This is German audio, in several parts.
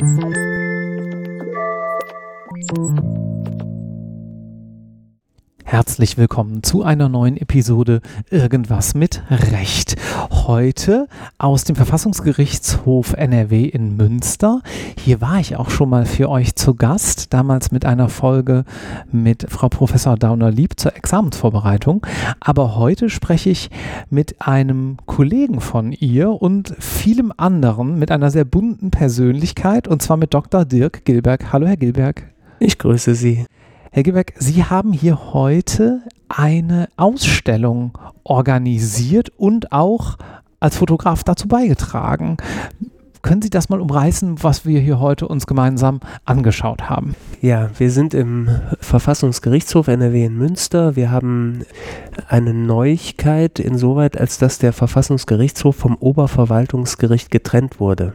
Thank you. Herzlich willkommen zu einer neuen Episode Irgendwas mit Recht. Heute aus dem Verfassungsgerichtshof NRW in Münster. Hier war ich auch schon mal für euch zu Gast, damals mit einer Folge mit Frau Professor Dauner-Lieb zur Examensvorbereitung. Aber heute spreche ich mit einem Kollegen von ihr und vielem anderen, mit einer sehr bunten Persönlichkeit, und zwar mit Dr. Dirk Gilberg. Hallo, Herr Gilberg. Ich grüße Sie. Herr Gilberg, Sie haben hier heute eine Ausstellung organisiert und auch als Fotograf dazu beigetragen. Können Sie das mal umreißen, was wir hier heute uns gemeinsam angeschaut haben? Ja, wir sind im Verfassungsgerichtshof NRW in Münster. Wir haben eine Neuigkeit insoweit, als dass der Verfassungsgerichtshof vom Oberverwaltungsgericht getrennt wurde.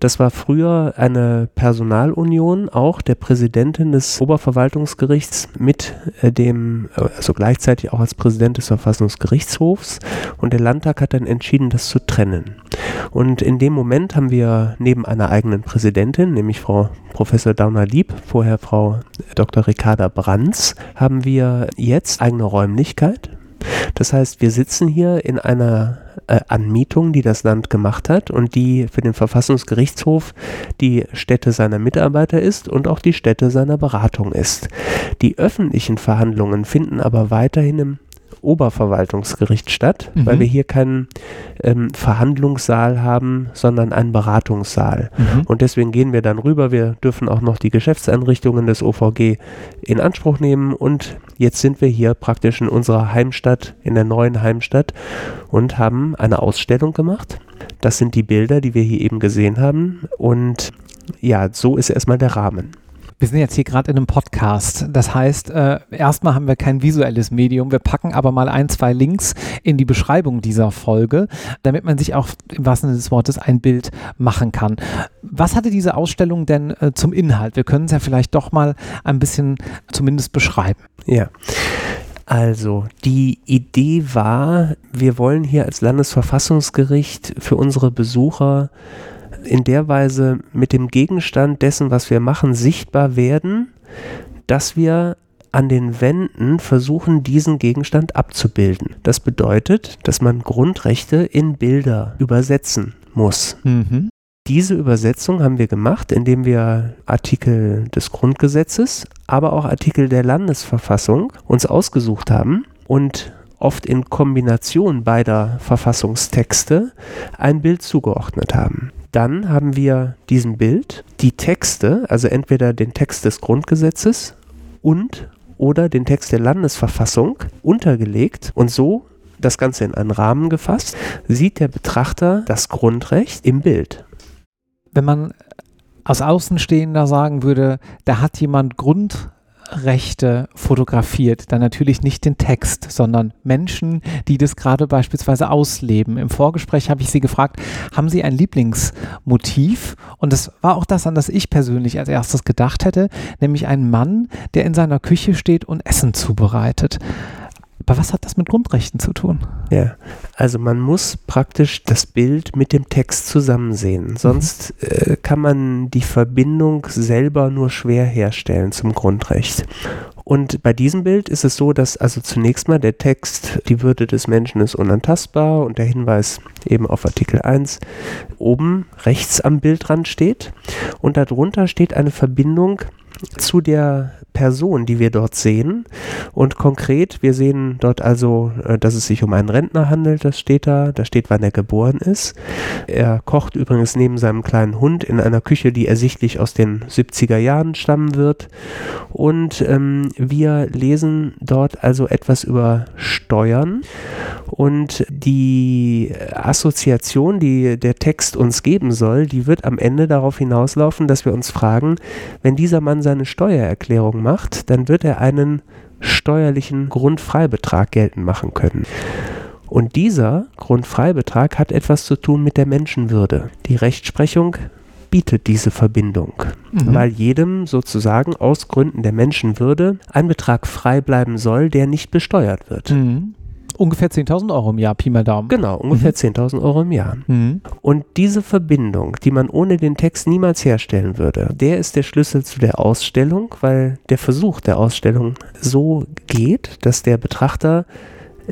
Das war früher eine Personalunion auch der Präsidentin des Oberverwaltungsgerichts mit äh, dem, also gleichzeitig auch als Präsident des Verfassungsgerichtshofs. Und der Landtag hat dann entschieden, das zu trennen. Und in dem Moment haben wir neben einer eigenen Präsidentin, nämlich Frau Professor Dauner-Lieb, vorher Frau Dr. Ricarda Brands, haben wir jetzt eigene Räumlichkeit. Das heißt, wir sitzen hier in einer äh, Anmietung, die das Land gemacht hat und die für den Verfassungsgerichtshof die Stätte seiner Mitarbeiter ist und auch die Stätte seiner Beratung ist. Die öffentlichen Verhandlungen finden aber weiterhin im Oberverwaltungsgericht statt, mhm. weil wir hier keinen ähm, Verhandlungssaal haben, sondern einen Beratungssaal. Mhm. Und deswegen gehen wir dann rüber. Wir dürfen auch noch die Geschäftseinrichtungen des OVG in Anspruch nehmen. Und jetzt sind wir hier praktisch in unserer Heimstadt, in der neuen Heimstadt und haben eine Ausstellung gemacht. Das sind die Bilder, die wir hier eben gesehen haben. Und ja, so ist erstmal der Rahmen. Wir sind jetzt hier gerade in einem Podcast. Das heißt, äh, erstmal haben wir kein visuelles Medium. Wir packen aber mal ein, zwei Links in die Beschreibung dieser Folge, damit man sich auch im wahrsten Sinne des Wortes ein Bild machen kann. Was hatte diese Ausstellung denn äh, zum Inhalt? Wir können es ja vielleicht doch mal ein bisschen zumindest beschreiben. Ja. Also, die Idee war, wir wollen hier als Landesverfassungsgericht für unsere Besucher in der Weise mit dem Gegenstand dessen, was wir machen, sichtbar werden, dass wir an den Wänden versuchen, diesen Gegenstand abzubilden. Das bedeutet, dass man Grundrechte in Bilder übersetzen muss. Mhm. Diese Übersetzung haben wir gemacht, indem wir Artikel des Grundgesetzes, aber auch Artikel der Landesverfassung uns ausgesucht haben und oft in Kombination beider Verfassungstexte ein Bild zugeordnet haben. Dann haben wir diesem Bild die Texte, also entweder den Text des Grundgesetzes und oder den Text der Landesverfassung untergelegt und so das Ganze in einen Rahmen gefasst, sieht der Betrachter das Grundrecht im Bild. Wenn man aus Außenstehender sagen würde, da hat jemand Grund Rechte fotografiert, dann natürlich nicht den Text, sondern Menschen, die das gerade beispielsweise ausleben. Im Vorgespräch habe ich Sie gefragt, haben Sie ein Lieblingsmotiv? Und das war auch das, an das ich persönlich als erstes gedacht hätte, nämlich ein Mann, der in seiner Küche steht und Essen zubereitet. Aber was hat das mit Grundrechten zu tun? Ja, also man muss praktisch das Bild mit dem Text zusammen sehen. Sonst mhm. äh, kann man die Verbindung selber nur schwer herstellen zum Grundrecht. Und bei diesem Bild ist es so, dass also zunächst mal der Text, die Würde des Menschen ist unantastbar und der Hinweis eben auf Artikel 1 oben rechts am Bildrand steht. Und darunter steht eine Verbindung zu der Person, die wir dort sehen. Und konkret, wir sehen dort also, äh, dass es sich um einen Rentner handelt, das steht da. Da steht, wann er geboren ist. Er kocht übrigens neben seinem kleinen Hund in einer Küche, die ersichtlich aus den 70er Jahren stammen wird. Und ähm, wir lesen dort also etwas über Steuern. Und die Assoziation, die der Text uns geben soll, die wird am Ende darauf hinauslaufen, dass wir uns fragen, wenn dieser Mann seine Steuererklärung macht, dann wird er einen steuerlichen Grundfreibetrag geltend machen können. Und dieser Grundfreibetrag hat etwas zu tun mit der Menschenwürde. Die Rechtsprechung bietet diese Verbindung, mhm. weil jedem sozusagen aus Gründen der Menschenwürde ein Betrag frei bleiben soll, der nicht besteuert wird. Mhm. Ungefähr 10.000 Euro im Jahr, Pi mal Daumen. Genau, ungefähr mhm. 10.000 Euro im Jahr. Mhm. Und diese Verbindung, die man ohne den Text niemals herstellen würde, der ist der Schlüssel zu der Ausstellung, weil der Versuch der Ausstellung so geht, dass der Betrachter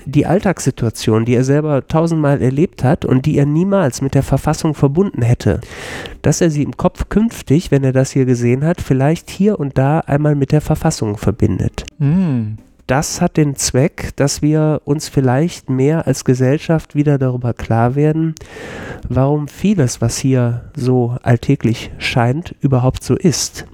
die Alltagssituation, die er selber tausendmal erlebt hat und die er niemals mit der Verfassung verbunden hätte, dass er sie im Kopf künftig, wenn er das hier gesehen hat, vielleicht hier und da einmal mit der Verfassung verbindet. Mhm. Das hat den Zweck, dass wir uns vielleicht mehr als Gesellschaft wieder darüber klar werden, warum vieles, was hier so alltäglich scheint, überhaupt so ist.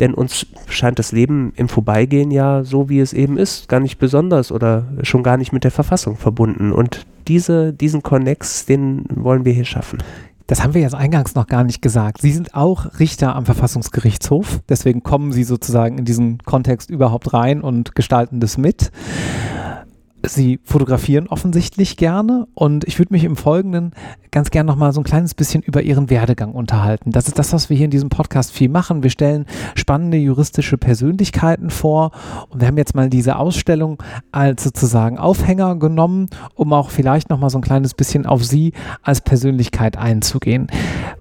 Denn uns scheint das Leben im Vorbeigehen ja so, wie es eben ist, gar nicht besonders oder schon gar nicht mit der Verfassung verbunden. Und diese, diesen Konnex, den wollen wir hier schaffen. Das haben wir jetzt eingangs noch gar nicht gesagt. Sie sind auch Richter am Verfassungsgerichtshof. Deswegen kommen Sie sozusagen in diesen Kontext überhaupt rein und gestalten das mit. Sie fotografieren offensichtlich gerne und ich würde mich im Folgenden ganz gern noch mal so ein kleines bisschen über Ihren Werdegang unterhalten. Das ist das, was wir hier in diesem Podcast viel machen. Wir stellen spannende juristische Persönlichkeiten vor und wir haben jetzt mal diese Ausstellung als sozusagen Aufhänger genommen, um auch vielleicht noch mal so ein kleines bisschen auf Sie als Persönlichkeit einzugehen.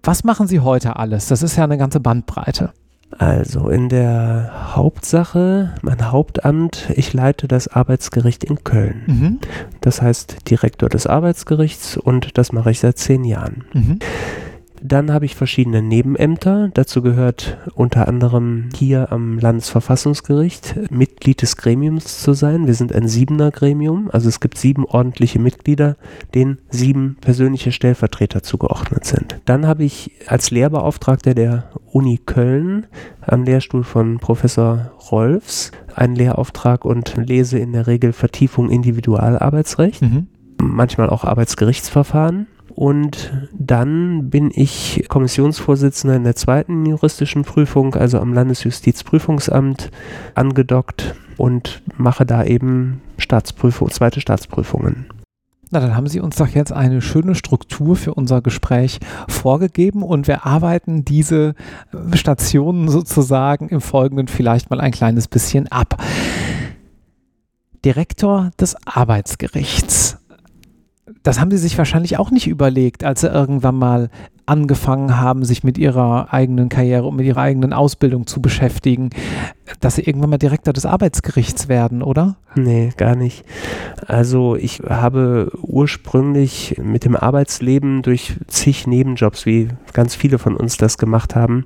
Was machen Sie heute alles? Das ist ja eine ganze Bandbreite. Also in der Hauptsache, mein Hauptamt, ich leite das Arbeitsgericht in Köln. Mhm. Das heißt Direktor des Arbeitsgerichts und das mache ich seit zehn Jahren. Mhm. Dann habe ich verschiedene Nebenämter. Dazu gehört unter anderem hier am Landesverfassungsgericht Mitglied des Gremiums zu sein. Wir sind ein siebener Gremium, also es gibt sieben ordentliche Mitglieder, denen sieben persönliche Stellvertreter zugeordnet sind. Dann habe ich als Lehrbeauftragter der Uni Köln am Lehrstuhl von Professor Rolfs einen Lehrauftrag und lese in der Regel Vertiefung Individualarbeitsrecht. Mhm. Manchmal auch Arbeitsgerichtsverfahren. Und dann bin ich Kommissionsvorsitzender in der zweiten juristischen Prüfung, also am Landesjustizprüfungsamt, angedockt und mache da eben Staatsprüfung, zweite Staatsprüfungen. Na, dann haben Sie uns doch jetzt eine schöne Struktur für unser Gespräch vorgegeben und wir arbeiten diese Stationen sozusagen im Folgenden vielleicht mal ein kleines bisschen ab. Direktor des Arbeitsgerichts das haben sie sich wahrscheinlich auch nicht überlegt, als sie irgendwann mal angefangen haben, sich mit ihrer eigenen Karriere und mit ihrer eigenen Ausbildung zu beschäftigen, dass sie irgendwann mal Direktor des Arbeitsgerichts werden, oder? Nee, gar nicht. Also ich habe ursprünglich mit dem Arbeitsleben durch zig Nebenjobs, wie ganz viele von uns das gemacht haben,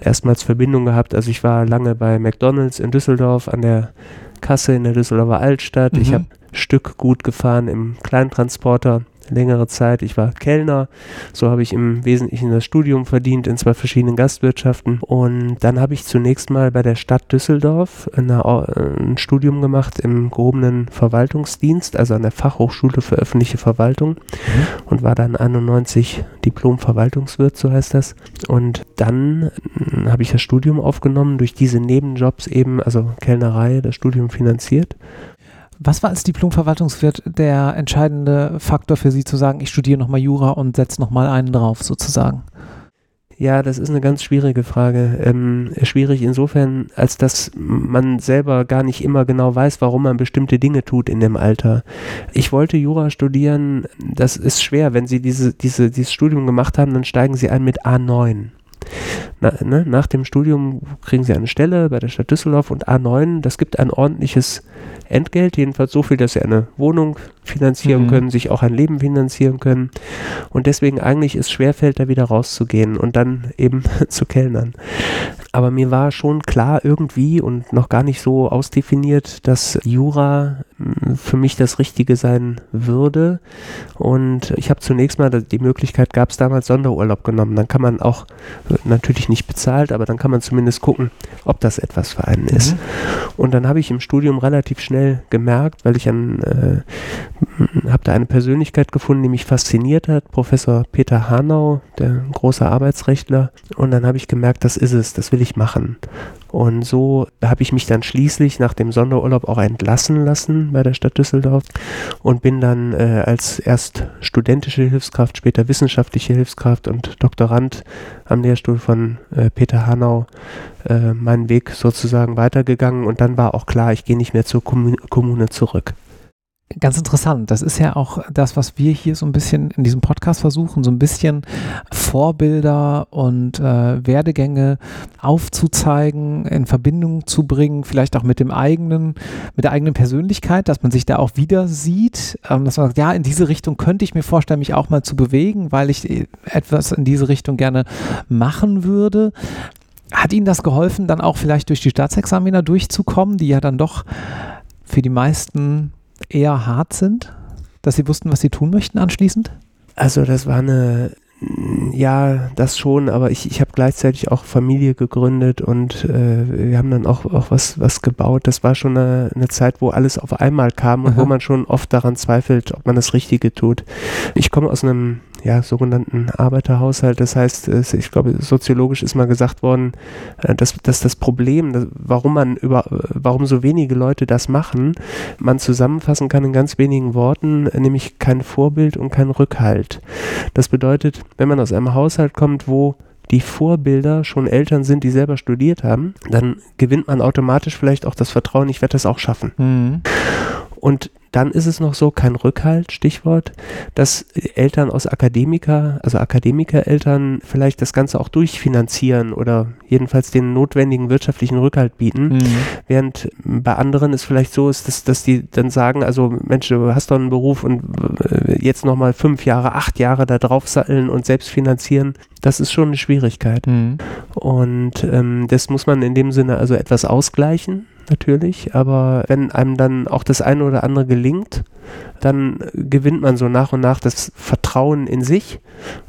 erstmals Verbindung gehabt. Also ich war lange bei McDonald's in Düsseldorf an der Kasse in der Düsseldorfer Altstadt. Mhm. Ich habe Stück gut gefahren im Kleintransporter längere Zeit. Ich war Kellner, so habe ich im Wesentlichen das Studium verdient in zwei verschiedenen Gastwirtschaften. Und dann habe ich zunächst mal bei der Stadt Düsseldorf ein Studium gemacht im gehobenen Verwaltungsdienst, also an der Fachhochschule für öffentliche Verwaltung mhm. und war dann 91 Diplom-Verwaltungswirt, so heißt das. Und dann hm, habe ich das Studium aufgenommen, durch diese Nebenjobs eben, also Kellnerei, das Studium finanziert was war als Diplom-Verwaltungswirt der entscheidende Faktor für Sie zu sagen, ich studiere nochmal Jura und setze nochmal einen drauf sozusagen? Ja, das ist eine ganz schwierige Frage. Ähm, schwierig insofern, als dass man selber gar nicht immer genau weiß, warum man bestimmte Dinge tut in dem Alter. Ich wollte Jura studieren, das ist schwer. Wenn Sie diese, diese, dieses Studium gemacht haben, dann steigen Sie ein mit A9. Na, ne, nach dem Studium kriegen Sie eine Stelle bei der Stadt Düsseldorf und A9, das gibt ein ordentliches Entgelt, jedenfalls so viel, dass sie eine Wohnung finanzieren mhm. können, sich auch ein Leben finanzieren können und deswegen eigentlich es schwerfällt, da wieder rauszugehen und dann eben zu kellnern. Aber mir war schon klar irgendwie und noch gar nicht so ausdefiniert, dass Jura hm, für mich das Richtige sein würde. Und ich habe zunächst mal die Möglichkeit, gab es damals Sonderurlaub genommen. Dann kann man auch, natürlich nicht bezahlt, aber dann kann man zumindest gucken, ob das etwas für einen ist. Mhm. Und dann habe ich im Studium relativ schnell gemerkt, weil ich an, äh, habe da eine Persönlichkeit gefunden, die mich fasziniert hat, Professor Peter Hanau, der große Arbeitsrechtler. Und dann habe ich gemerkt, das ist es, das will ich machen. Und so habe ich mich dann schließlich nach dem Sonderurlaub auch entlassen lassen bei der Stadt Düsseldorf und bin dann äh, als erst studentische Hilfskraft, später wissenschaftliche Hilfskraft und Doktorand am Lehrstuhl von äh, Peter Hanau äh, meinen Weg sozusagen weitergegangen und dann war auch klar, ich gehe nicht mehr zur Kommun Kommune zurück. Ganz interessant. Das ist ja auch das, was wir hier so ein bisschen in diesem Podcast versuchen, so ein bisschen Vorbilder und äh, Werdegänge aufzuzeigen, in Verbindung zu bringen, vielleicht auch mit dem eigenen, mit der eigenen Persönlichkeit, dass man sich da auch wieder sieht, ähm, dass man sagt, ja, in diese Richtung könnte ich mir vorstellen, mich auch mal zu bewegen, weil ich äh, etwas in diese Richtung gerne machen würde. Hat Ihnen das geholfen, dann auch vielleicht durch die Staatsexaminer durchzukommen, die ja dann doch für die meisten eher hart sind, dass sie wussten, was sie tun möchten anschließend? Also das war eine, ja, das schon, aber ich, ich habe gleichzeitig auch Familie gegründet und äh, wir haben dann auch, auch was, was gebaut. Das war schon eine, eine Zeit, wo alles auf einmal kam und Aha. wo man schon oft daran zweifelt, ob man das Richtige tut. Ich komme aus einem ja, sogenannten Arbeiterhaushalt. Das heißt, ich glaube, soziologisch ist mal gesagt worden, äh, dass, dass das Problem, warum man über, warum so wenige Leute das machen, man zusammenfassen kann in ganz wenigen Worten, nämlich kein Vorbild und kein Rückhalt. Das bedeutet, wenn man aus einem Haushalt kommt, wo die Vorbilder schon Eltern sind, die selber studiert haben, dann gewinnt man automatisch vielleicht auch das Vertrauen, ich werde das auch schaffen. Mhm. Und dann ist es noch so, kein Rückhalt, Stichwort, dass Eltern aus Akademiker, also Akademikereltern vielleicht das Ganze auch durchfinanzieren oder jedenfalls den notwendigen wirtschaftlichen Rückhalt bieten. Mhm. Während bei anderen es vielleicht so ist, dass, dass die dann sagen, also Mensch, du hast doch einen Beruf und äh, jetzt nochmal fünf Jahre, acht Jahre da drauf satteln und selbst finanzieren, das ist schon eine Schwierigkeit. Mhm. Und ähm, das muss man in dem Sinne also etwas ausgleichen natürlich, aber wenn einem dann auch das eine oder andere gelingt, dann gewinnt man so nach und nach das Vertrauen in sich,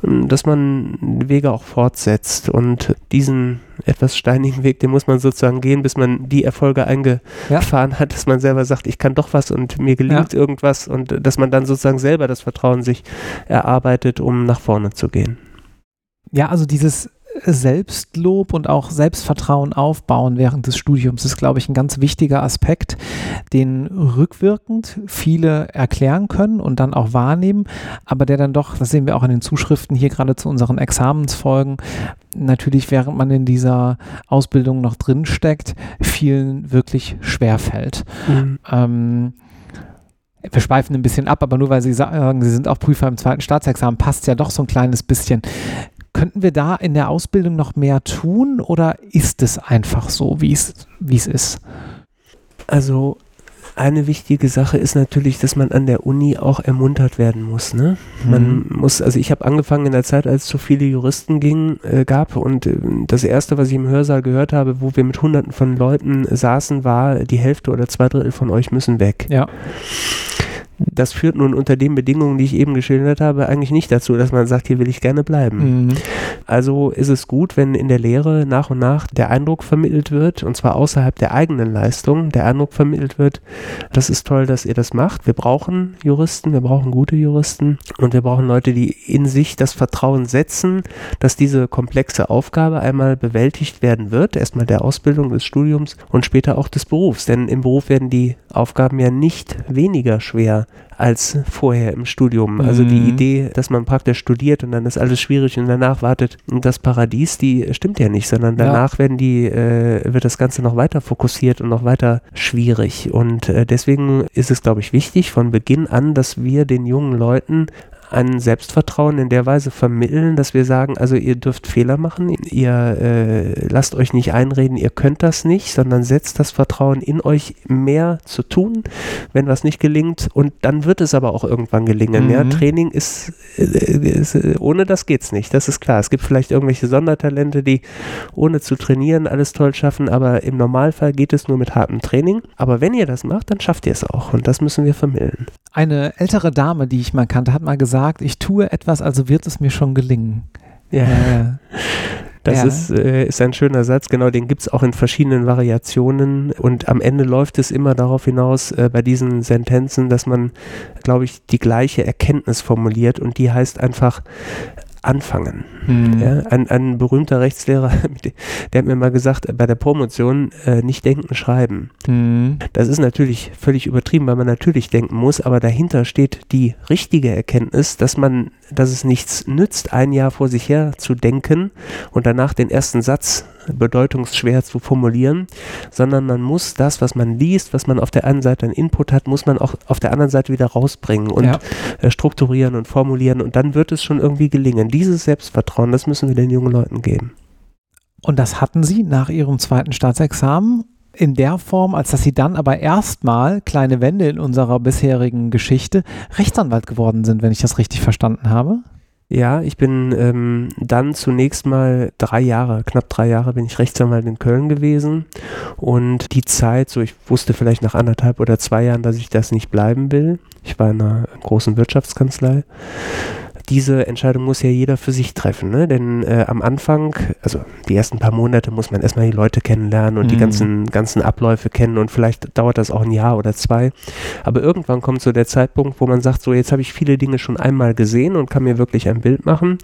dass man Wege auch fortsetzt und diesen etwas steinigen Weg, den muss man sozusagen gehen, bis man die Erfolge eingefahren ja. hat, dass man selber sagt, ich kann doch was und mir gelingt ja. irgendwas und dass man dann sozusagen selber das Vertrauen sich erarbeitet, um nach vorne zu gehen. Ja, also dieses Selbstlob und auch Selbstvertrauen aufbauen während des Studiums ist, glaube ich, ein ganz wichtiger Aspekt, den rückwirkend viele erklären können und dann auch wahrnehmen, aber der dann doch, das sehen wir auch in den Zuschriften hier gerade zu unseren Examensfolgen, natürlich während man in dieser Ausbildung noch drin steckt, vielen wirklich schwerfällt. Mhm. Ähm, wir schweifen ein bisschen ab, aber nur weil Sie sagen, Sie sind auch Prüfer im zweiten Staatsexamen, passt ja doch so ein kleines bisschen. Könnten wir da in der Ausbildung noch mehr tun oder ist es einfach so, wie es, wie es ist? Also eine wichtige Sache ist natürlich, dass man an der Uni auch ermuntert werden muss. Ne? Mhm. Man muss, also ich habe angefangen in der Zeit, als es so viele Juristen ging, äh, gab und äh, das erste, was ich im Hörsaal gehört habe, wo wir mit Hunderten von Leuten saßen, war die Hälfte oder zwei Drittel von euch müssen weg. Ja das führt nun unter den Bedingungen, die ich eben geschildert habe, eigentlich nicht dazu, dass man sagt, hier will ich gerne bleiben. Mhm. Also ist es gut, wenn in der Lehre nach und nach der Eindruck vermittelt wird, und zwar außerhalb der eigenen Leistung, der Eindruck vermittelt wird, das ist toll, dass ihr das macht. Wir brauchen Juristen, wir brauchen gute Juristen und wir brauchen Leute, die in sich das Vertrauen setzen, dass diese komplexe Aufgabe einmal bewältigt werden wird, erstmal der Ausbildung, des Studiums und später auch des Berufs. Denn im Beruf werden die Aufgaben ja nicht weniger schwer als vorher im Studium. Also die mhm. Idee, dass man praktisch studiert und dann ist alles schwierig und danach wartet das Paradies, die stimmt ja nicht, sondern danach ja. werden die, äh, wird das Ganze noch weiter fokussiert und noch weiter schwierig. Und äh, deswegen ist es, glaube ich, wichtig von Beginn an, dass wir den jungen Leuten ein Selbstvertrauen in der Weise vermitteln, dass wir sagen, also ihr dürft Fehler machen, ihr äh, lasst euch nicht einreden, ihr könnt das nicht, sondern setzt das Vertrauen in euch mehr zu tun, wenn was nicht gelingt und dann wird es aber auch irgendwann gelingen. Mhm. Ja, Training ist, äh, ist, äh, ohne das geht's nicht, das ist klar. Es gibt vielleicht irgendwelche Sondertalente, die ohne zu trainieren alles toll schaffen, aber im Normalfall geht es nur mit hartem Training. Aber wenn ihr das macht, dann schafft ihr es auch und das müssen wir vermitteln. Eine ältere Dame, die ich mal kannte, hat mal gesagt, ich tue etwas, also wird es mir schon gelingen. Ja. Äh, das ja. ist, äh, ist ein schöner Satz, genau, den gibt es auch in verschiedenen Variationen und am Ende läuft es immer darauf hinaus, äh, bei diesen Sentenzen, dass man, glaube ich, die gleiche Erkenntnis formuliert und die heißt einfach, anfangen. Mhm. Ja, ein, ein berühmter Rechtslehrer, der hat mir mal gesagt, bei der Promotion äh, nicht denken, schreiben. Mhm. Das ist natürlich völlig übertrieben, weil man natürlich denken muss, aber dahinter steht die richtige Erkenntnis, dass man, dass es nichts nützt, ein Jahr vor sich her zu denken und danach den ersten Satz bedeutungsschwer zu formulieren, sondern man muss das, was man liest, was man auf der einen Seite an Input hat, muss man auch auf der anderen Seite wieder rausbringen und ja. äh, strukturieren und formulieren und dann wird es schon irgendwie gelingen. Dieses Selbstvertrauen, das müssen wir den jungen Leuten geben. Und das hatten Sie nach Ihrem zweiten Staatsexamen in der Form, als dass Sie dann aber erstmal, kleine Wende in unserer bisherigen Geschichte, Rechtsanwalt geworden sind, wenn ich das richtig verstanden habe? Ja, ich bin ähm, dann zunächst mal drei Jahre, knapp drei Jahre bin ich Rechtsanwalt in Köln gewesen und die Zeit, so ich wusste vielleicht nach anderthalb oder zwei Jahren, dass ich das nicht bleiben will. Ich war in einer großen Wirtschaftskanzlei diese Entscheidung muss ja jeder für sich treffen, ne? denn äh, am Anfang, also die ersten paar Monate muss man erstmal die Leute kennenlernen und mhm. die ganzen, ganzen Abläufe kennen und vielleicht dauert das auch ein Jahr oder zwei, aber irgendwann kommt so der Zeitpunkt, wo man sagt, so jetzt habe ich viele Dinge schon einmal gesehen und kann mir wirklich ein Bild machen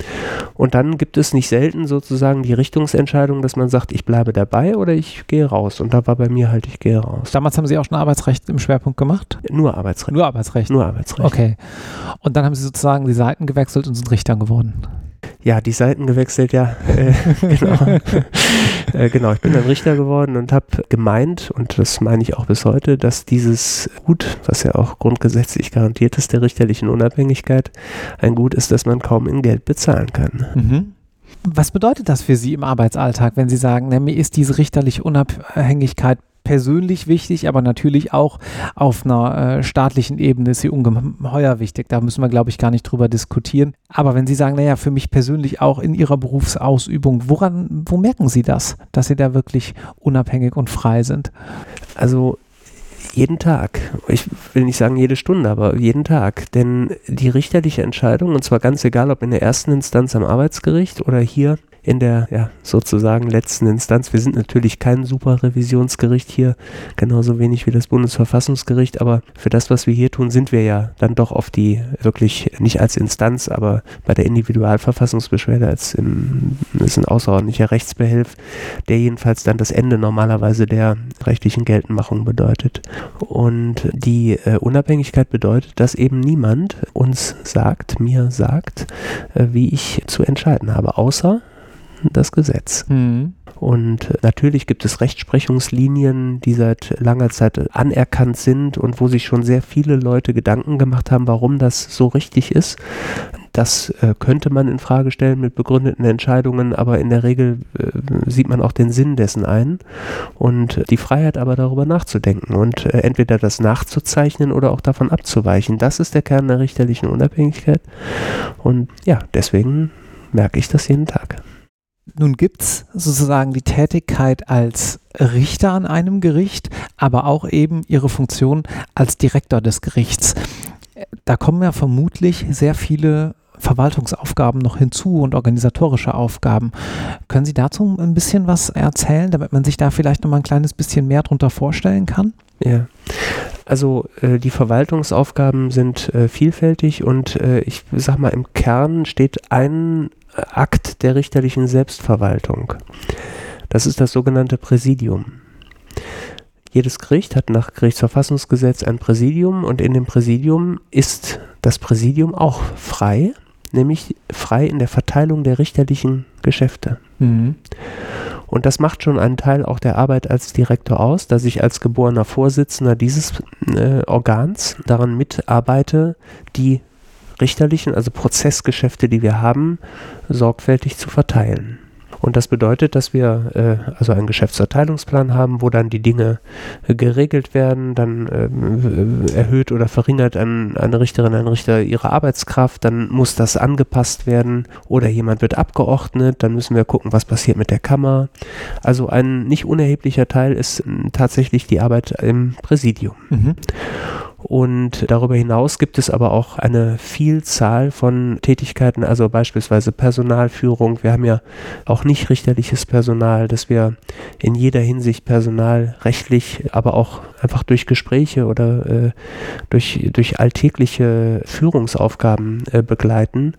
und dann gibt es nicht selten sozusagen die Richtungsentscheidung, dass man sagt, ich bleibe dabei oder ich gehe raus und da war bei mir halt, ich gehe raus. Damals haben Sie auch schon Arbeitsrecht im Schwerpunkt gemacht? Nur Arbeitsrecht. Nur Arbeitsrecht? Nur Arbeitsrecht. Okay. Und dann haben Sie sozusagen die Seiten gewechselt gewechselt und sind Richtern geworden. Ja, die Seiten gewechselt, ja. Äh, genau. äh, genau, ich bin dann Richter geworden und habe gemeint, und das meine ich auch bis heute, dass dieses Gut, was ja auch grundgesetzlich garantiert ist, der richterlichen Unabhängigkeit, ein Gut ist, das man kaum in Geld bezahlen kann. Mhm. Was bedeutet das für Sie im Arbeitsalltag, wenn Sie sagen, na, mir ist diese richterliche Unabhängigkeit persönlich wichtig, aber natürlich auch auf einer äh, staatlichen Ebene ist sie ungeheuer wichtig. Da müssen wir, glaube ich, gar nicht drüber diskutieren. Aber wenn Sie sagen, naja, für mich persönlich auch in Ihrer Berufsausübung, woran, wo merken Sie das, dass Sie da wirklich unabhängig und frei sind? Also jeden Tag. Ich will nicht sagen jede Stunde, aber jeden Tag. Denn die richterliche Entscheidung, und zwar ganz egal, ob in der ersten Instanz am Arbeitsgericht oder hier in der ja, sozusagen letzten Instanz. Wir sind natürlich kein Superrevisionsgericht hier, genauso wenig wie das Bundesverfassungsgericht, aber für das, was wir hier tun, sind wir ja dann doch auf die wirklich nicht als Instanz, aber bei der Individualverfassungsbeschwerde als im, ist ein außerordentlicher Rechtsbehelf, der jedenfalls dann das Ende normalerweise der rechtlichen Geltendmachung bedeutet. Und die äh, Unabhängigkeit bedeutet, dass eben niemand uns sagt, mir sagt, äh, wie ich zu entscheiden habe, außer das Gesetz. Mhm. Und natürlich gibt es Rechtsprechungslinien, die seit langer Zeit anerkannt sind und wo sich schon sehr viele Leute Gedanken gemacht haben, warum das so richtig ist. Das äh, könnte man in Frage stellen mit begründeten Entscheidungen, aber in der Regel äh, sieht man auch den Sinn dessen ein und die Freiheit aber darüber nachzudenken und äh, entweder das nachzuzeichnen oder auch davon abzuweichen. Das ist der Kern der richterlichen Unabhängigkeit und ja, deswegen merke ich das jeden Tag. Nun gibt es sozusagen die Tätigkeit als Richter an einem Gericht, aber auch eben ihre Funktion als Direktor des Gerichts. Da kommen ja vermutlich sehr viele Verwaltungsaufgaben noch hinzu und organisatorische Aufgaben. Können Sie dazu ein bisschen was erzählen, damit man sich da vielleicht noch mal ein kleines bisschen mehr drunter vorstellen kann? Ja, also äh, die Verwaltungsaufgaben sind äh, vielfältig und äh, ich sag mal, im Kern steht ein Akt der richterlichen Selbstverwaltung. Das ist das sogenannte Präsidium. Jedes Gericht hat nach Gerichtsverfassungsgesetz ein Präsidium und in dem Präsidium ist das Präsidium auch frei, nämlich frei in der Verteilung der richterlichen Geschäfte. Mhm. Und das macht schon einen Teil auch der Arbeit als Direktor aus, dass ich als geborener Vorsitzender dieses äh, Organs daran mitarbeite, die richterlichen, also Prozessgeschäfte, die wir haben, sorgfältig zu verteilen. Und das bedeutet, dass wir äh, also einen Geschäftsverteilungsplan haben, wo dann die Dinge äh, geregelt werden, dann äh, erhöht oder verringert ein, eine Richterin, ein Richter ihre Arbeitskraft, dann muss das angepasst werden oder jemand wird abgeordnet, dann müssen wir gucken, was passiert mit der Kammer. Also ein nicht unerheblicher Teil ist äh, tatsächlich die Arbeit im Präsidium. Mhm. Und darüber hinaus gibt es aber auch eine Vielzahl von Tätigkeiten, also beispielsweise Personalführung. Wir haben ja auch nicht richterliches Personal, das wir in jeder Hinsicht personalrechtlich, aber auch einfach durch Gespräche oder äh, durch, durch alltägliche Führungsaufgaben äh, begleiten.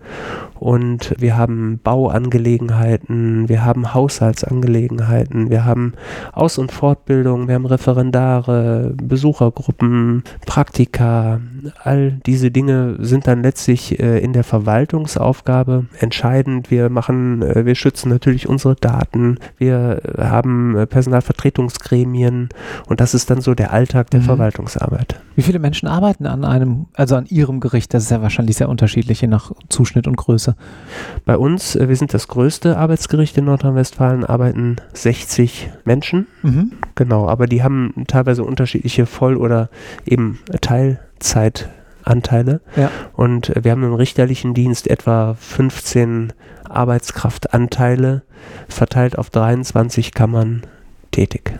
Und wir haben Bauangelegenheiten, wir haben Haushaltsangelegenheiten, wir haben Aus- und Fortbildung, wir haben Referendare, Besuchergruppen, Praktiken. práctica all diese Dinge sind dann letztlich äh, in der Verwaltungsaufgabe entscheidend. Wir machen, äh, wir schützen natürlich unsere Daten, wir haben äh, Personalvertretungsgremien und das ist dann so der Alltag der mhm. Verwaltungsarbeit. Wie viele Menschen arbeiten an einem, also an Ihrem Gericht? Das ist ja wahrscheinlich sehr unterschiedlich, je nach Zuschnitt und Größe. Bei uns, äh, wir sind das größte Arbeitsgericht in Nordrhein-Westfalen, arbeiten 60 Menschen. Mhm. Genau, aber die haben teilweise unterschiedliche Voll- oder eben Teilzeitanteile. Ja. Und wir haben im richterlichen Dienst etwa 15 Arbeitskraftanteile verteilt auf 23 Kammern tätig.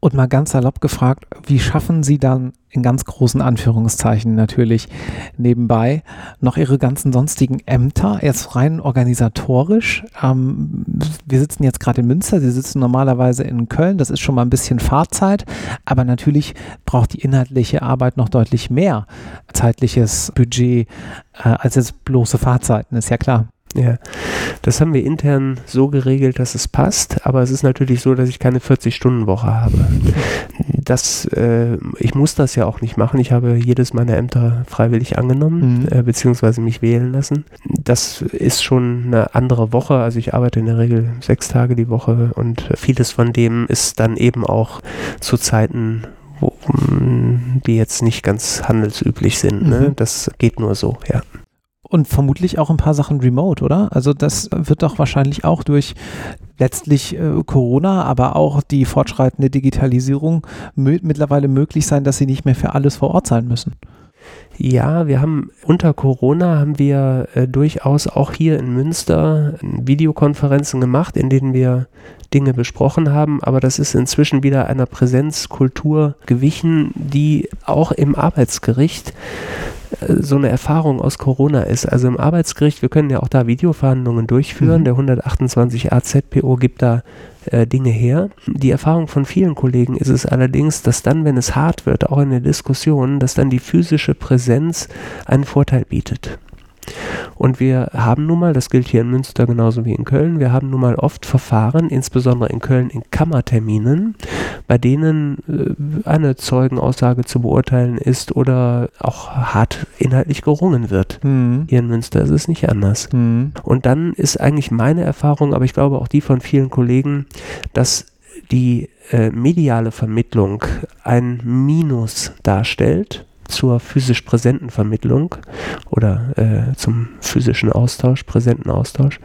Und mal ganz salopp gefragt, wie schaffen Sie dann in ganz großen Anführungszeichen natürlich nebenbei noch Ihre ganzen sonstigen Ämter, erst rein organisatorisch? Ähm, wir sitzen jetzt gerade in Münster, Sie sitzen normalerweise in Köln, das ist schon mal ein bisschen Fahrzeit, aber natürlich braucht die inhaltliche Arbeit noch deutlich mehr zeitliches Budget äh, als jetzt bloße Fahrzeiten, ist ja klar. Ja, das haben wir intern so geregelt, dass es passt, aber es ist natürlich so, dass ich keine 40-Stunden-Woche habe. Das, äh, ich muss das ja auch nicht machen. Ich habe jedes meiner Ämter freiwillig angenommen, mhm. äh, beziehungsweise mich wählen lassen. Das ist schon eine andere Woche. Also ich arbeite in der Regel sechs Tage die Woche und vieles von dem ist dann eben auch zu Zeiten, wo, die jetzt nicht ganz handelsüblich sind. Ne? Mhm. Das geht nur so, ja. Und vermutlich auch ein paar Sachen remote, oder? Also das wird doch wahrscheinlich auch durch letztlich äh, Corona, aber auch die fortschreitende Digitalisierung mittlerweile möglich sein, dass sie nicht mehr für alles vor Ort sein müssen. Ja, wir haben unter Corona haben wir äh, durchaus auch hier in Münster Videokonferenzen gemacht, in denen wir Dinge besprochen haben, aber das ist inzwischen wieder einer Präsenzkultur gewichen, die auch im Arbeitsgericht so eine Erfahrung aus Corona ist. Also im Arbeitsgericht, wir können ja auch da Videoverhandlungen durchführen. Mhm. Der 128 AZPO gibt da äh, Dinge her. Die Erfahrung von vielen Kollegen ist es allerdings, dass dann, wenn es hart wird, auch in der Diskussion, dass dann die physische Präsenz einen Vorteil bietet. Und wir haben nun mal, das gilt hier in Münster genauso wie in Köln, wir haben nun mal oft Verfahren, insbesondere in Köln in Kammerterminen, bei denen äh, eine Zeugenaussage zu beurteilen ist oder auch hart inhaltlich gerungen wird. Mhm. Hier in Münster ist es nicht anders. Mhm. Und dann ist eigentlich meine Erfahrung, aber ich glaube auch die von vielen Kollegen, dass die äh, mediale Vermittlung ein Minus darstellt zur physisch präsenten Vermittlung oder äh, zum physischen Austausch, präsenten Austausch.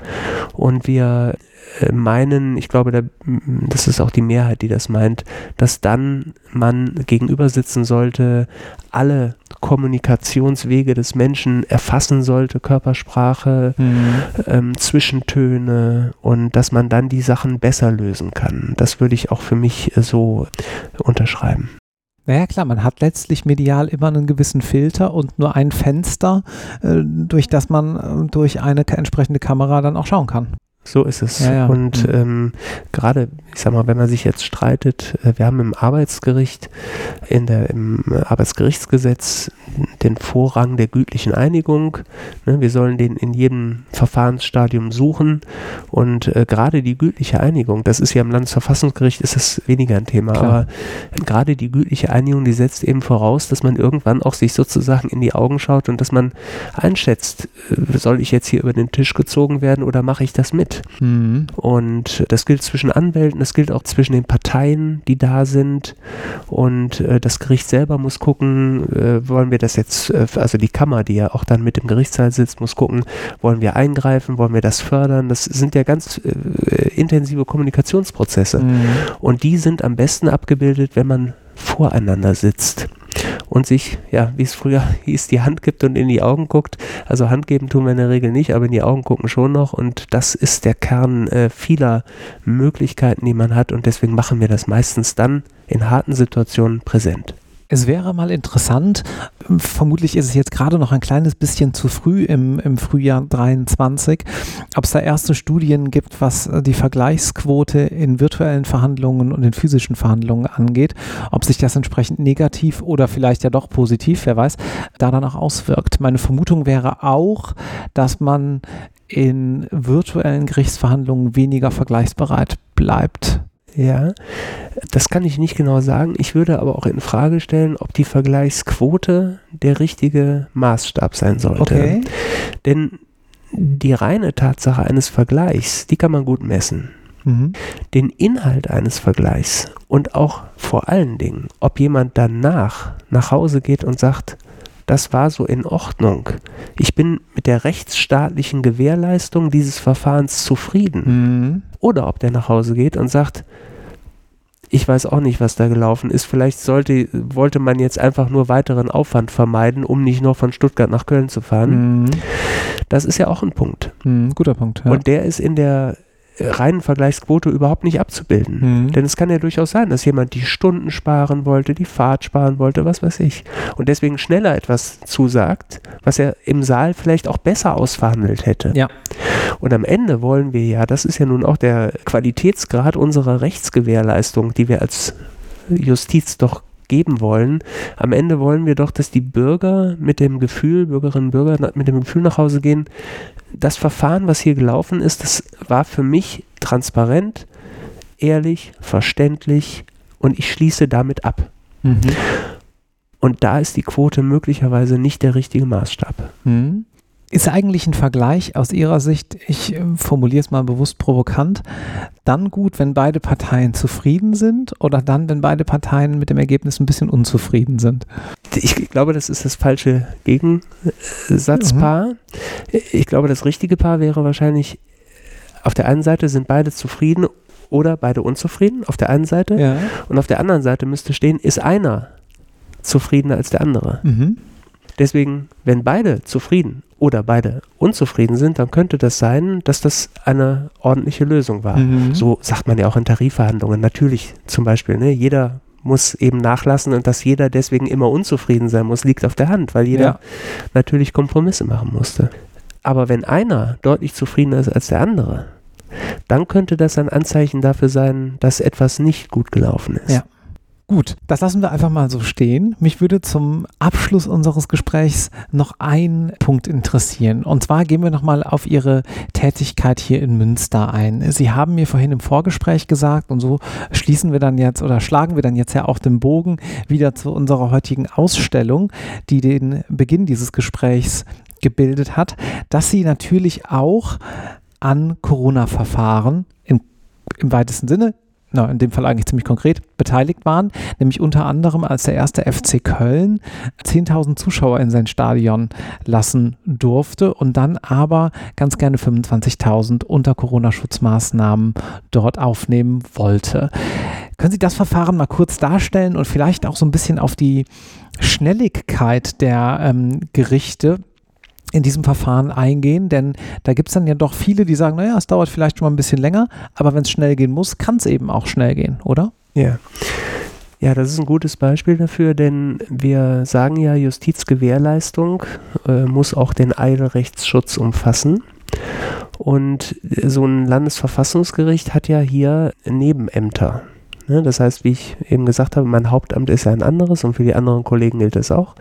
Und wir äh, meinen, ich glaube, da, das ist auch die Mehrheit, die das meint, dass dann man gegenüber sitzen sollte, alle Kommunikationswege des Menschen erfassen sollte, Körpersprache, mhm. ähm, Zwischentöne und dass man dann die Sachen besser lösen kann. Das würde ich auch für mich so unterschreiben. Naja klar, man hat letztlich medial immer einen gewissen Filter und nur ein Fenster, äh, durch das man äh, durch eine entsprechende Kamera dann auch schauen kann. So ist es. Ja, ja. Und mhm. ähm, gerade, ich sag mal, wenn man sich jetzt streitet, äh, wir haben im Arbeitsgericht, in der, im Arbeitsgerichtsgesetz den Vorrang der gütlichen Einigung. Ne, wir sollen den in jedem Verfahrensstadium suchen. Und äh, gerade die gütliche Einigung, das ist ja im Landesverfassungsgericht, ist das weniger ein Thema, Klar. aber gerade die gütliche Einigung, die setzt eben voraus, dass man irgendwann auch sich sozusagen in die Augen schaut und dass man einschätzt, äh, soll ich jetzt hier über den Tisch gezogen werden oder mache ich das mit? Mhm. Und das gilt zwischen Anwälten, das gilt auch zwischen den Parteien, die da sind. Und äh, das Gericht selber muss gucken, äh, wollen wir das jetzt, äh, also die Kammer, die ja auch dann mit im Gerichtssaal sitzt, muss gucken, wollen wir eingreifen, wollen wir das fördern. Das sind ja ganz äh, intensive Kommunikationsprozesse. Mhm. Und die sind am besten abgebildet, wenn man voreinander sitzt und sich, ja, wie es früher hieß, die Hand gibt und in die Augen guckt. Also Hand geben tun wir in der Regel nicht, aber in die Augen gucken schon noch. Und das ist der Kern äh, vieler Möglichkeiten, die man hat. Und deswegen machen wir das meistens dann in harten Situationen präsent. Es wäre mal interessant, vermutlich ist es jetzt gerade noch ein kleines bisschen zu früh im, im Frühjahr 23, ob es da erste Studien gibt, was die Vergleichsquote in virtuellen Verhandlungen und in physischen Verhandlungen angeht, ob sich das entsprechend negativ oder vielleicht ja doch positiv, wer weiß, da dann auch auswirkt. Meine Vermutung wäre auch, dass man in virtuellen Gerichtsverhandlungen weniger vergleichsbereit bleibt Ja, das kann ich nicht genau sagen. Ich würde aber auch in Frage stellen, ob die Vergleichsquote der richtige Maßstab sein sollte. Okay. Denn die reine Tatsache eines Vergleichs, die kann man gut messen. Mhm. Den Inhalt eines Vergleichs und auch vor allen Dingen, ob jemand danach nach Hause geht und sagt, das war so in Ordnung. Ich bin mit der rechtsstaatlichen Gewährleistung dieses Verfahrens zufrieden. Mhm. Oder ob der nach Hause geht und sagt, ich weiß auch nicht, was da gelaufen ist. Vielleicht sollte, wollte man jetzt einfach nur weiteren Aufwand vermeiden, um nicht noch von Stuttgart nach Köln zu fahren. Mhm. Das ist ja auch ein Punkt. Mhm. Guter Punkt. Ja. Und der ist in der reinen Vergleichsquote überhaupt nicht abzubilden. Mhm. Denn es kann ja durchaus sein, dass jemand die Stunden sparen wollte, die Fahrt sparen wollte, was weiß ich. Und deswegen schneller etwas zusagt, was er im Saal vielleicht auch besser ausverhandelt hätte. Ja. Und am Ende wollen wir ja, das ist ja nun auch der Qualitätsgrad unserer Rechtsgewährleistung, die wir als Justiz doch geben wollen. Am Ende wollen wir doch, dass die Bürger mit dem Gefühl, Bürgerinnen und Bürger mit dem Gefühl nach Hause gehen, das Verfahren, was hier gelaufen ist, das war für mich transparent, ehrlich, verständlich und ich schließe damit ab. Mhm. Und da ist die Quote möglicherweise nicht der richtige Maßstab. Mhm. Ist eigentlich ein Vergleich aus Ihrer Sicht, ich äh, formuliere es mal bewusst provokant, dann gut, wenn beide Parteien zufrieden sind oder dann, wenn beide Parteien mit dem Ergebnis ein bisschen unzufrieden sind? Ich glaube, das ist das falsche Gegensatzpaar. Ich glaube, das richtige Paar wäre wahrscheinlich, auf der einen Seite sind beide zufrieden oder beide unzufrieden, auf der einen Seite. Ja. Und auf der anderen Seite müsste stehen, ist einer zufriedener als der andere. Mhm. Deswegen, wenn beide zufrieden oder beide unzufrieden sind, dann könnte das sein, dass das eine ordentliche Lösung war. Mhm. So sagt man ja auch in Tarifverhandlungen. Natürlich zum Beispiel, ne, jeder muss eben nachlassen und dass jeder deswegen immer unzufrieden sein muss, liegt auf der Hand, weil jeder Ja. natürlich Kompromisse machen musste. Aber wenn einer deutlich zufriedener ist als der andere, dann könnte das ein Anzeichen dafür sein, dass etwas nicht gut gelaufen ist. Ja. Gut, das lassen wir einfach mal so stehen. Mich würde zum Abschluss unseres Gesprächs noch ein Punkt interessieren. Und zwar gehen wir nochmal auf Ihre Tätigkeit hier in Münster ein. Sie haben mir vorhin im Vorgespräch gesagt, und so schließen wir dann jetzt oder schlagen wir dann jetzt ja auch den Bogen wieder zu unserer heutigen Ausstellung, die den Beginn dieses Gesprächs gebildet hat, dass Sie natürlich auch an Corona-Verfahren im, im weitesten Sinne na, in dem Fall eigentlich ziemlich konkret, beteiligt waren, nämlich unter anderem als der erste FC Köln 10.000 Zuschauer in sein Stadion lassen durfte und dann aber ganz gerne 25.000 unter Corona-Schutzmaßnahmen dort aufnehmen wollte. Können Sie das Verfahren mal kurz darstellen und vielleicht auch so ein bisschen auf die Schnelligkeit der ähm, Gerichte in diesem Verfahren eingehen, denn da gibt es dann ja doch viele, die sagen, naja, es dauert vielleicht schon mal ein bisschen länger, aber wenn es schnell gehen muss, kann es eben auch schnell gehen, oder? Ja. Ja, das ist ein gutes Beispiel dafür, denn wir sagen ja, Justizgewährleistung äh, muss auch den Eilrechtsschutz umfassen. Und so ein Landesverfassungsgericht hat ja hier Nebenämter. Ne? Das heißt, wie ich eben gesagt habe, mein Hauptamt ist ja ein anderes und für die anderen Kollegen gilt das auch.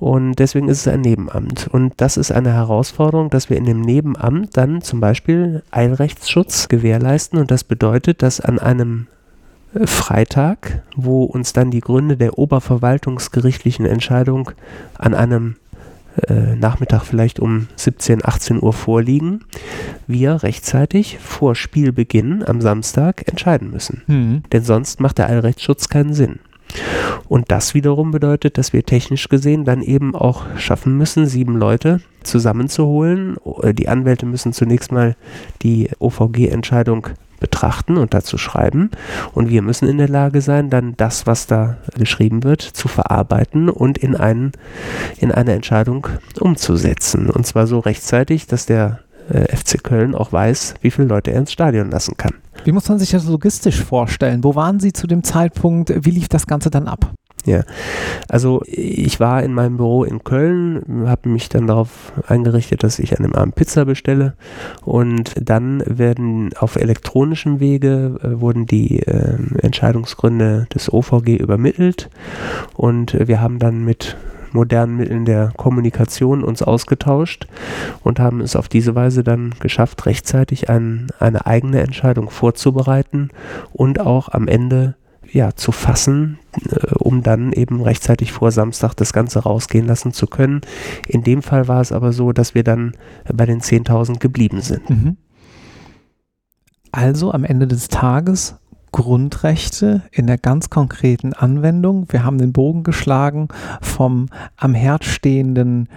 Und deswegen ist es ein Nebenamt. Und das ist eine Herausforderung, dass wir in dem Nebenamt dann zum Beispiel Eilrechtsschutz gewährleisten. Und das bedeutet, dass an einem äh, Freitag, wo uns dann die Gründe der oberverwaltungsgerichtlichen Entscheidung an einem äh, Nachmittag vielleicht um 17, 18 Uhr vorliegen, wir rechtzeitig vor Spielbeginn am Samstag entscheiden müssen. Hm. Denn sonst macht der Allrechtsschutz keinen Sinn. Und das wiederum bedeutet, dass wir technisch gesehen dann eben auch schaffen müssen, sieben Leute zusammenzuholen. Äh, Die Anwälte müssen zunächst mal die OVG-Entscheidung betrachten und dazu schreiben. Und wir müssen in der Lage sein, dann das, was da geschrieben wird, zu verarbeiten und in, einen, in eine Entscheidung umzusetzen. Und zwar so rechtzeitig, dass der äh, FC Köln auch weiß, wie viele Leute er ins Stadion lassen kann. Wie muss man sich das logistisch vorstellen? Wo waren Sie zu dem Zeitpunkt? Wie lief das Ganze dann ab? Also ich war in meinem Büro in Köln, habe mich dann darauf eingerichtet, dass ich an dem Abend Pizza bestelle und dann werden auf elektronischem Wege äh, wurden die äh, Entscheidungsgründe des OVG übermittelt und wir haben dann mit modernen Mitteln der Kommunikation uns ausgetauscht und haben es auf diese Weise dann geschafft, rechtzeitig ein, eine eigene Entscheidung vorzubereiten und auch am Ende ja, zu fassen, äh, um dann eben rechtzeitig vor Samstag das Ganze rausgehen lassen zu können. In dem Fall war es aber so, dass wir dann bei den 10.000 geblieben sind. Mhm. Also am Ende des Tages Grundrechte in der ganz konkreten Anwendung. Wir haben den Bogen geschlagen vom am Herd stehenden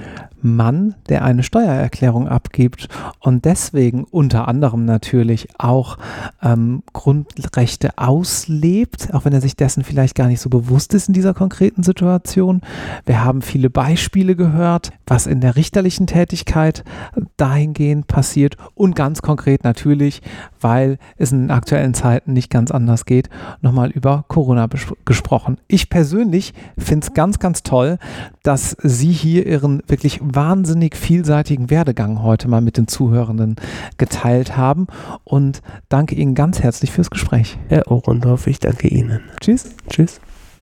Mann, der eine Steuererklärung abgibt und deswegen unter anderem natürlich auch ähm, Grundrechte auslebt, auch wenn er sich dessen vielleicht gar nicht so bewusst ist in dieser konkreten Situation. Wir haben viele Beispiele gehört, was in der richterlichen Tätigkeit dahingehend passiert und ganz konkret natürlich, weil es in aktuellen Zeiten nicht ganz anders geht, nochmal über Corona gesprochen. Ich persönlich finde es ganz, ganz toll, dass Sie hier Ihren wirklich wahnsinnig vielseitigen Werdegang heute mal mit den Zuhörenden geteilt haben und danke Ihnen ganz herzlich fürs Gespräch. Herr Ohrendorf, ich danke Ihnen. Tschüss. Tschüss.